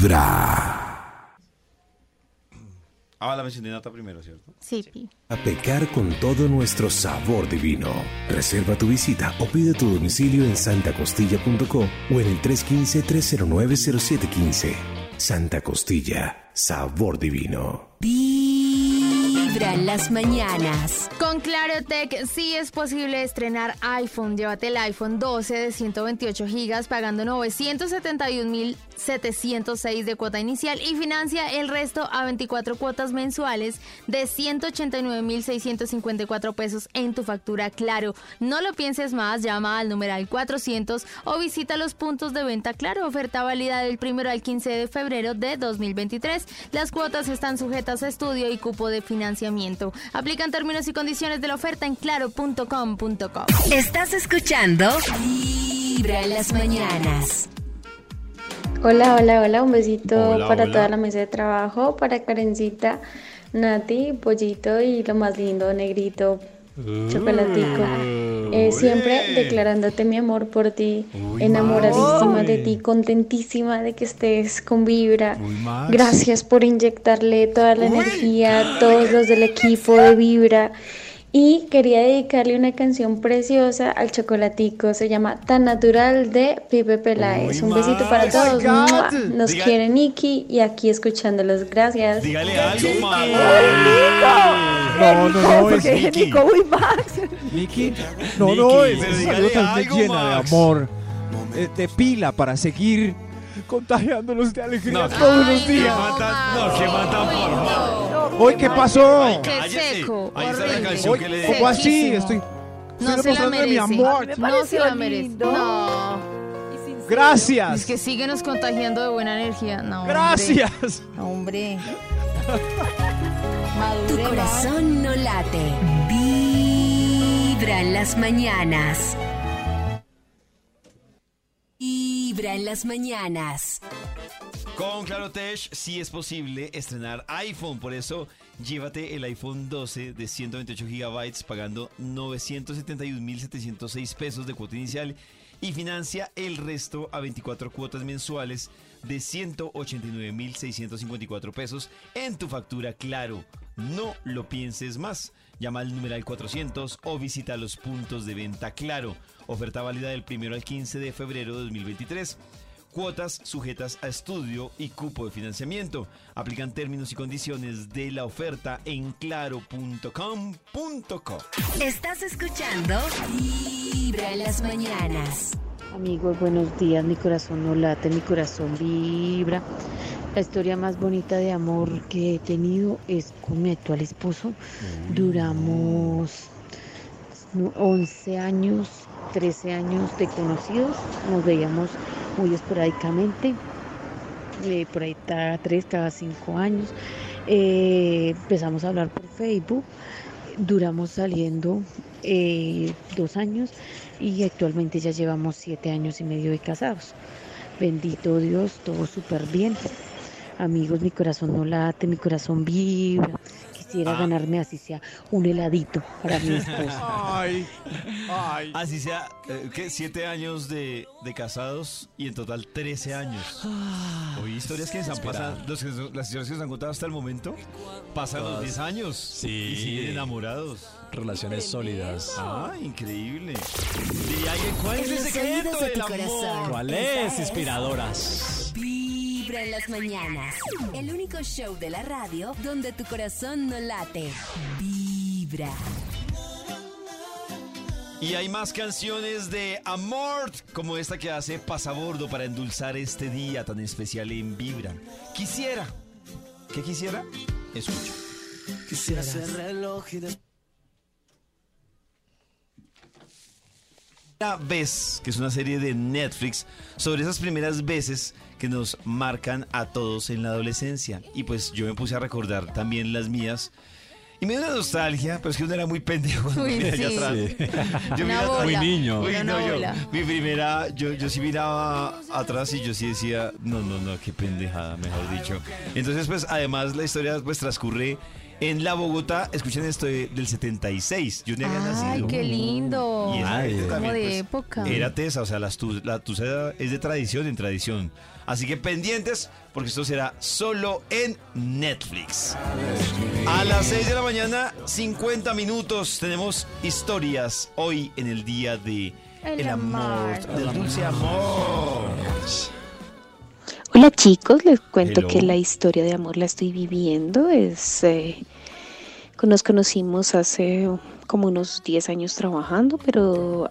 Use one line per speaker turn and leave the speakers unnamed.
Vibra.
Ah, la mencioné Nata primero, ¿cierto?
Sí, Pi.
A pecar con todo nuestro sabor divino. Reserva tu visita o pide tu domicilio en santacostilla.co o en el 315-309-0715. Santa Costilla, sabor divino.
Las mañanas.
Con Clarotech sí es posible estrenar iPhone. Llévate el iPhone 12 de 128 gigas pagando 971.706 de cuota inicial y financia el resto a 24 cuotas mensuales de 189.654 pesos en tu factura Claro. No lo pienses más, llama al numeral 400 o visita los puntos de venta Claro. Oferta válida del 1 al 15 de febrero de 2023. Las cuotas están sujetas a estudio y cupo de financiamiento. Aplican términos y condiciones de la oferta en claro.com.co.
Estás escuchando Vibra en las mañanas.
Hola, hola, hola, un besito
Hola,
para
hola.
toda la mesa de trabajo, para Karencita, Nati, Pollito y lo más lindo, negrito, chocolatico. Eh, siempre declarándote mi amor por ti, enamoradísima de ti, contentísima de que estés con Vibra. Gracias por inyectarle toda la energía a todos los del equipo de Vibra. Y quería dedicarle una canción preciosa al chocolatico. Se llama Tan Natural de Pipe Peláez. Un besito para todos. ¡Mua! Nos
Diga-
quiere Nicky y aquí escuchándolos. Gracias.
Dígale algo.
No, no, no, es
Porque
Nicky.
Max.
Nicky. No, no, es salud
algo,
llena de amor, eh, de pila para seguir contagiándolos de alegría
No,
todos
Ay,
los días.
no,
matan- no, que matan por
no.
Hoy, ¿qué pasó?
Qué
Cállese.
seco,
Ahí está la
horrible.
canción
Hoy,
que le
¿Cómo así? Estoy,
No
estoy
se la
demostrando
merece.
mi amor.
Me
No se
pareció
la merece.
lindo.
No.
Gracias.
Es que síguenos contagiando de buena energía. No. hombre.
Gracias.
No, Hombre.
Tu corazón no late. Vibra en las mañanas. Vibra en las mañanas.
Con Clarotech sí es posible estrenar iPhone, por eso llévate el iPhone 12 de 128 gigabytes pagando 971.706 pesos de cuota inicial y financia el resto a 24 cuotas mensuales de 189.654 pesos en tu factura Claro. No lo pienses más. Llama al numeral 400 o visita los puntos de venta Claro. Oferta válida del 1 al 15 de febrero de 2023. Cuotas sujetas a estudio y cupo de financiamiento. Aplican términos y condiciones de la oferta en claro.com.co.
Estás escuchando Vibra en las mañanas.
Amigos, buenos días. Mi corazón no late, mi corazón vibra. La historia más bonita de amor que he tenido es con mi actual esposo. Duramos no, 11 años, 13 años de conocidos. Nos veíamos muy esporádicamente. Eh, por ahí estaba 3, cada 5 años. Eh, empezamos a hablar por Facebook. Duramos saliendo eh, dos años y actualmente ya llevamos siete años y medio de casados. Bendito Dios, todo súper bien. Amigos, mi corazón no late, mi corazón vibra. Quisiera ganarme así sea un heladito para mi esposo.
Ay, ay.
Así sea, eh, ¿qué? Siete años de, de casados y en total 13 años. Hoy historias que se han pasado, los las historias que se han contado hasta el momento, pasan los 10 años
Sí.
y siguen enamorados.
Relaciones sólidas.
Ah, increíble. Y ahí, ¿Cuál es el secreto
de
del
tu
amor?
corazón.
¿Cuál es? Inspiradoras.
Vibra en las mañanas. El único show de la radio donde tu corazón no late. Vibra.
Y hay más canciones de amor como esta que hace Pasabordo para endulzar este día tan especial en Vibra. Quisiera. ¿Qué quisiera? Escucha.
Quisiera ser reloj y des-
Primera vez, que es una serie de Netflix, sobre esas primeras veces que nos marcan a todos en la adolescencia. Y pues yo me puse a recordar también las mías. Y me dio una nostalgia, pero es que uno era muy pendejo cuando
Uy,
miraba allá
sí.
atrás. Yo
Una
miraba.
Muy niño.
Uy, no, yo, mi primera, yo, yo sí miraba atrás y yo sí decía, no, no, no, qué pendejada, mejor dicho. Entonces, pues, además la historia pues transcurre En la Bogotá, escuchen esto de- del 76. Yo no había
Ay,
nacido.
qué lindo.
Y esa
Ay,
gente
como
también,
de
pues,
época.
Era tesa, o sea, las tu- la tusa es de tradición en tradición. Así que pendientes, porque esto será solo en Netflix. A las 6 de la mañana, 50 minutos, tenemos historias hoy en el día de
El
el amor,
amor.
del dulce amor.
Hola chicos, les cuento
Hello.
que la historia de amor la estoy viviendo. Es, eh, nos conocimos hace como unos 10 años trabajando, pero